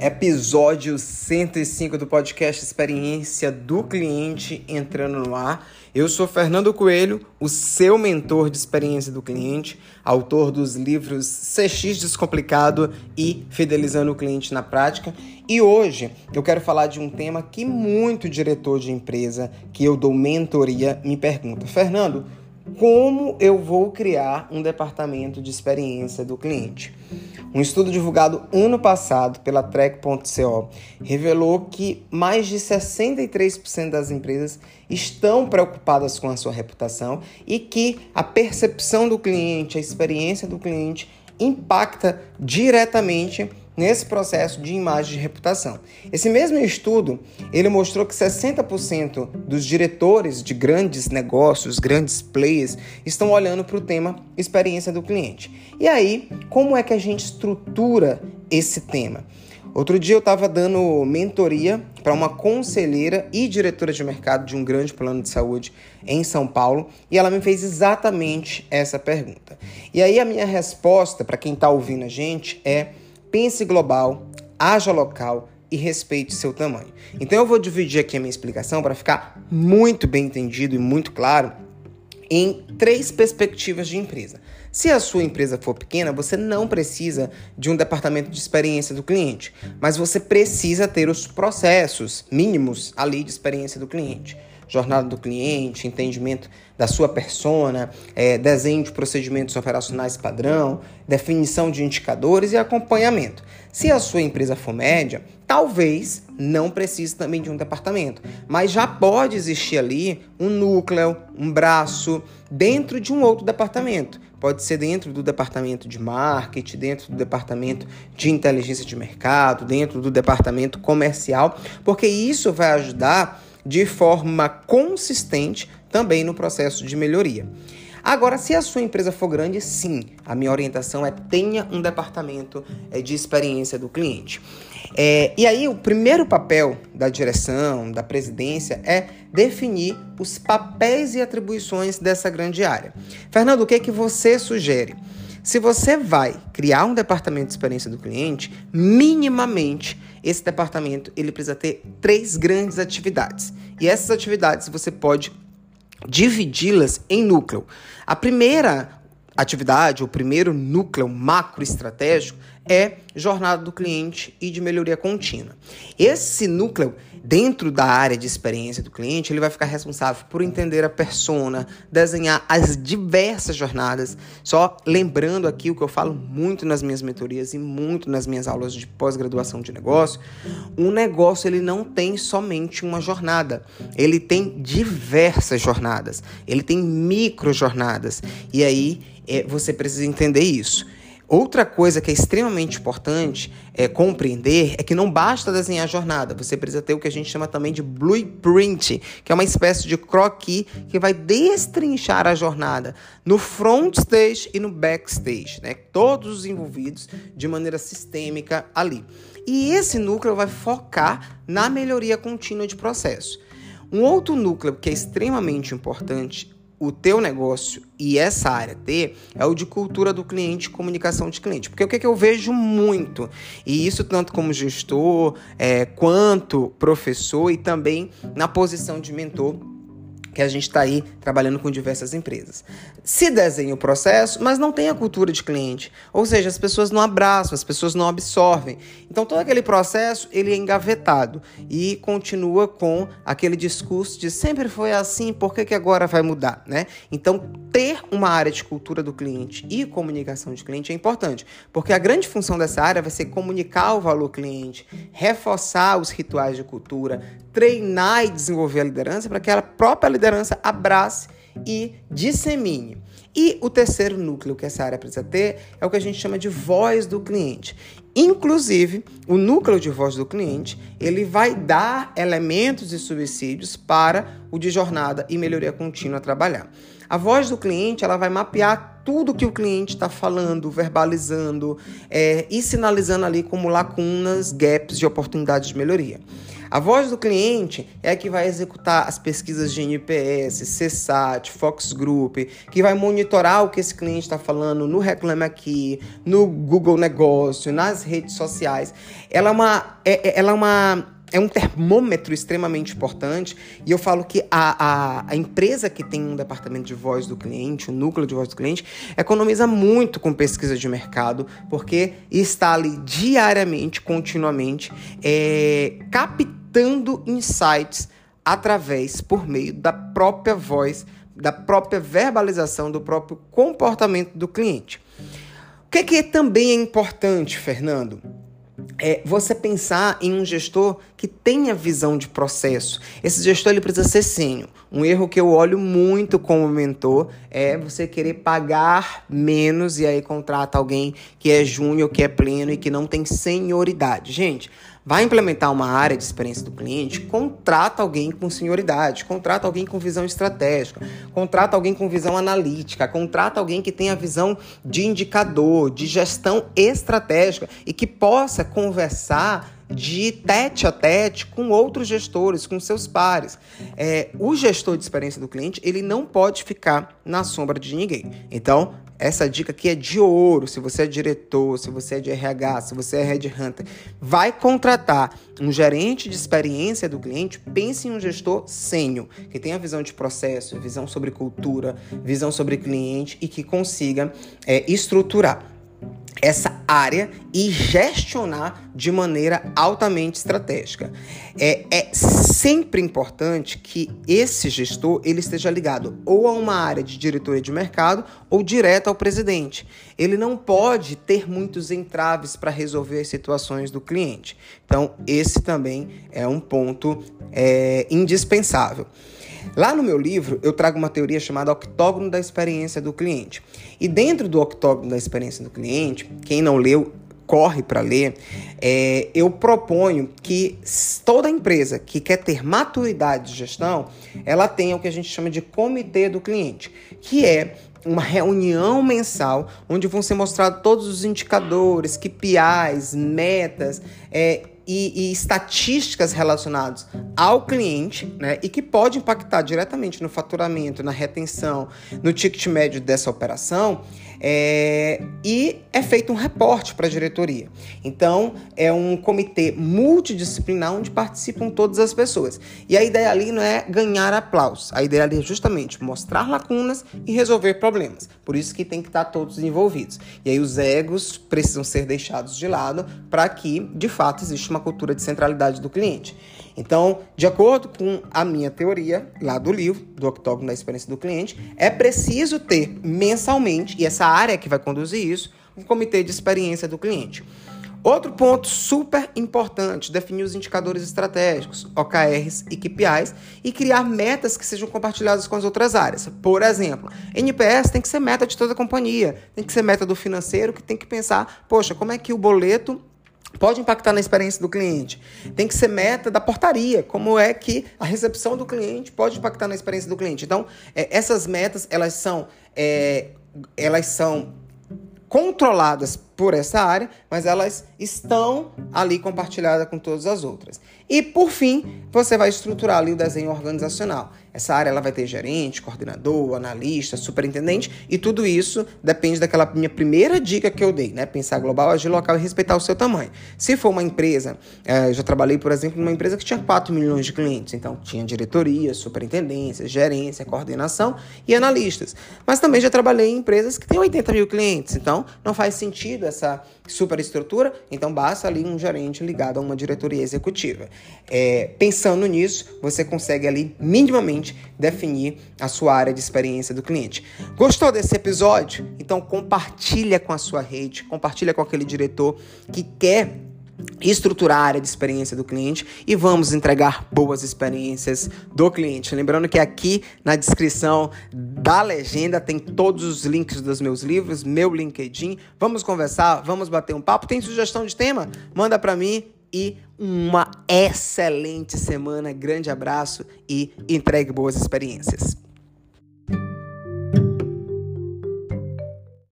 episódio 105 do podcast Experiência do Cliente entrando no ar. Eu sou Fernando Coelho, o seu mentor de experiência do cliente, autor dos livros CX Descomplicado e Fidelizando o Cliente na Prática. E hoje eu quero falar de um tema que muito diretor de empresa que eu dou mentoria me pergunta: Fernando, como eu vou criar um departamento de experiência do cliente. Um estudo divulgado ano passado pela Trek.co revelou que mais de 63% das empresas estão preocupadas com a sua reputação e que a percepção do cliente, a experiência do cliente impacta diretamente nesse processo de imagem de reputação. Esse mesmo estudo, ele mostrou que 60% dos diretores de grandes negócios, grandes players, estão olhando para o tema experiência do cliente. E aí, como é que a gente estrutura esse tema? Outro dia eu estava dando mentoria para uma conselheira e diretora de mercado de um grande plano de saúde em São Paulo e ela me fez exatamente essa pergunta. E aí a minha resposta para quem está ouvindo a gente é pense global, haja local e respeite seu tamanho. Então eu vou dividir aqui a minha explicação para ficar muito bem entendido e muito claro em três perspectivas de empresa. Se a sua empresa for pequena, você não precisa de um departamento de experiência do cliente, mas você precisa ter os processos mínimos ali de experiência do cliente jornada do cliente, entendimento da sua persona, é, desenho de procedimentos operacionais padrão, definição de indicadores e acompanhamento. Se a sua empresa for média, talvez não precise também de um departamento, mas já pode existir ali um núcleo, um braço dentro de um outro departamento. Pode ser dentro do departamento de marketing, dentro do departamento de inteligência de mercado, dentro do departamento comercial, porque isso vai ajudar de forma consistente também no processo de melhoria. Agora, se a sua empresa for grande, sim, a minha orientação é tenha um departamento é, de experiência do cliente. É, e aí, o primeiro papel da direção, da presidência, é definir os papéis e atribuições dessa grande área. Fernando, o que, é que você sugere? Se você vai criar um departamento de experiência do cliente, minimamente esse departamento ele precisa ter três grandes atividades. E essas atividades você pode dividi-las em núcleo. A primeira atividade, o primeiro núcleo macro estratégico é jornada do cliente e de melhoria contínua. Esse núcleo, dentro da área de experiência do cliente, ele vai ficar responsável por entender a persona, desenhar as diversas jornadas. Só lembrando aqui o que eu falo muito nas minhas mentorias e muito nas minhas aulas de pós-graduação de negócio, um negócio ele não tem somente uma jornada, ele tem diversas jornadas, ele tem micro jornadas. E aí é, você precisa entender isso. Outra coisa que é extremamente importante é compreender é que não basta desenhar a jornada, você precisa ter o que a gente chama também de blueprint, que é uma espécie de croquis que vai destrinchar a jornada no front stage e no backstage, né? Todos os envolvidos de maneira sistêmica ali. E esse núcleo vai focar na melhoria contínua de processo. Um outro núcleo que é extremamente importante o teu negócio e essa área ter é o de cultura do cliente comunicação de cliente. Porque o que, é que eu vejo muito, e isso tanto como gestor, é, quanto professor e também na posição de mentor, que a gente está aí trabalhando com diversas empresas. Se desenha o processo, mas não tem a cultura de cliente. Ou seja, as pessoas não abraçam, as pessoas não absorvem. Então todo aquele processo ele é engavetado e continua com aquele discurso de sempre foi assim, por que, que agora vai mudar? Né? Então ter uma área de cultura do cliente e comunicação de cliente é importante, porque a grande função dessa área vai ser comunicar o valor cliente, reforçar os rituais de cultura, treinar e desenvolver a liderança para que a própria liderança abrace e dissemine. E o terceiro núcleo que essa área precisa ter é o que a gente chama de voz do cliente. Inclusive, o núcleo de voz do cliente, ele vai dar elementos e subsídios para o de jornada e melhoria contínua trabalhar. A voz do cliente, ela vai mapear tudo que o cliente está falando, verbalizando é, e sinalizando ali como lacunas, gaps de oportunidades de melhoria. A voz do cliente é a que vai executar as pesquisas de NPS, CSAT, Fox Group, que vai monitorar o que esse cliente está falando no Reclame Aqui, no Google Negócio, nas redes sociais. Ela é uma, é, é ela é uma é um termômetro extremamente importante e eu falo que a, a, a, empresa que tem um departamento de voz do cliente, o um núcleo de voz do cliente, economiza muito com pesquisa de mercado, porque está ali diariamente, continuamente, é, captando insights através, por meio da própria voz, da própria verbalização, do próprio comportamento do cliente. O que, que também é importante, Fernando? É você pensar em um gestor que tenha visão de processo. Esse gestor ele precisa ser sênior. Um erro que eu olho muito como mentor é você querer pagar menos e aí contrata alguém que é júnior, que é pleno e que não tem senioridade. Gente, vai implementar uma área de experiência do cliente, contrata alguém com senioridade, contrata alguém com visão estratégica, contrata alguém com visão analítica, contrata alguém que tenha visão de indicador, de gestão estratégica e que possa conversar de tete a tete com outros gestores, com seus pares. É, o gestor de experiência do cliente, ele não pode ficar na sombra de ninguém. Então, essa dica aqui é de ouro. Se você é diretor, se você é de RH, se você é headhunter, vai contratar um gerente de experiência do cliente, pense em um gestor sênior, que tenha visão de processo, visão sobre cultura, visão sobre cliente e que consiga é, estruturar essa área e gestionar de maneira altamente estratégica. É, é, sempre importante que esse gestor ele esteja ligado ou a uma área de diretoria de mercado ou direto ao presidente. Ele não pode ter muitos entraves para resolver as situações do cliente. Então, esse também é um ponto é, indispensável. Lá no meu livro, eu trago uma teoria chamada octógono da experiência do cliente. E dentro do octógono da experiência do cliente, quem não leu, corre para ler, é, eu proponho que toda empresa que quer ter maturidade de gestão, ela tenha o que a gente chama de comitê do cliente, que é uma reunião mensal onde vão ser mostrados todos os indicadores, KPIs, metas, é, e, e, estatísticas relacionadas ao cliente, né, e que pode impactar diretamente no faturamento, na retenção, no ticket médio dessa operação, é, e é feito um reporte para a diretoria. Então, é um comitê multidisciplinar onde participam todas as pessoas. E a ideia ali não é ganhar aplausos, a ideia ali é justamente mostrar lacunas e resolver problemas. Por isso que tem que estar todos envolvidos. E aí os egos precisam ser deixados de lado para que, de fato, exista uma cultura de centralidade do cliente. Então, de acordo com a minha teoria, lá do livro, do octógono da experiência do cliente, é preciso ter mensalmente, e essa área que vai conduzir isso, um comitê de experiência do cliente. Outro ponto super importante, definir os indicadores estratégicos, OKRs e KPIs, e criar metas que sejam compartilhadas com as outras áreas. Por exemplo, NPS tem que ser meta de toda a companhia, tem que ser meta do financeiro, que tem que pensar, poxa, como é que o boleto pode impactar na experiência do cliente. Tem que ser meta da portaria, como é que a recepção do cliente pode impactar na experiência do cliente. Então, é, essas metas, elas são, é, elas são controladas por essa área, mas elas estão ali compartilhadas com todas as outras. E por fim, você vai estruturar ali o desenho organizacional. Essa área ela vai ter gerente, coordenador, analista, superintendente e tudo isso depende daquela minha primeira dica que eu dei, né? Pensar global, agir local e respeitar o seu tamanho. Se for uma empresa, é, já trabalhei, por exemplo, numa empresa que tinha 4 milhões de clientes, então tinha diretoria, superintendência, gerência, coordenação e analistas. Mas também já trabalhei em empresas que têm 80 mil clientes, então não faz sentido essa superestrutura, então basta ali um gerente ligado a uma diretoria executiva. É, pensando nisso, você consegue ali minimamente definir a sua área de experiência do cliente. Gostou desse episódio? Então compartilha com a sua rede, compartilha com aquele diretor que quer estruturar a área de experiência do cliente e vamos entregar boas experiências do cliente. Lembrando que aqui na descrição da legenda tem todos os links dos meus livros, meu LinkedIn. Vamos conversar, vamos bater um papo. Tem sugestão de tema? Manda para mim e uma excelente semana. Grande abraço e entregue boas experiências.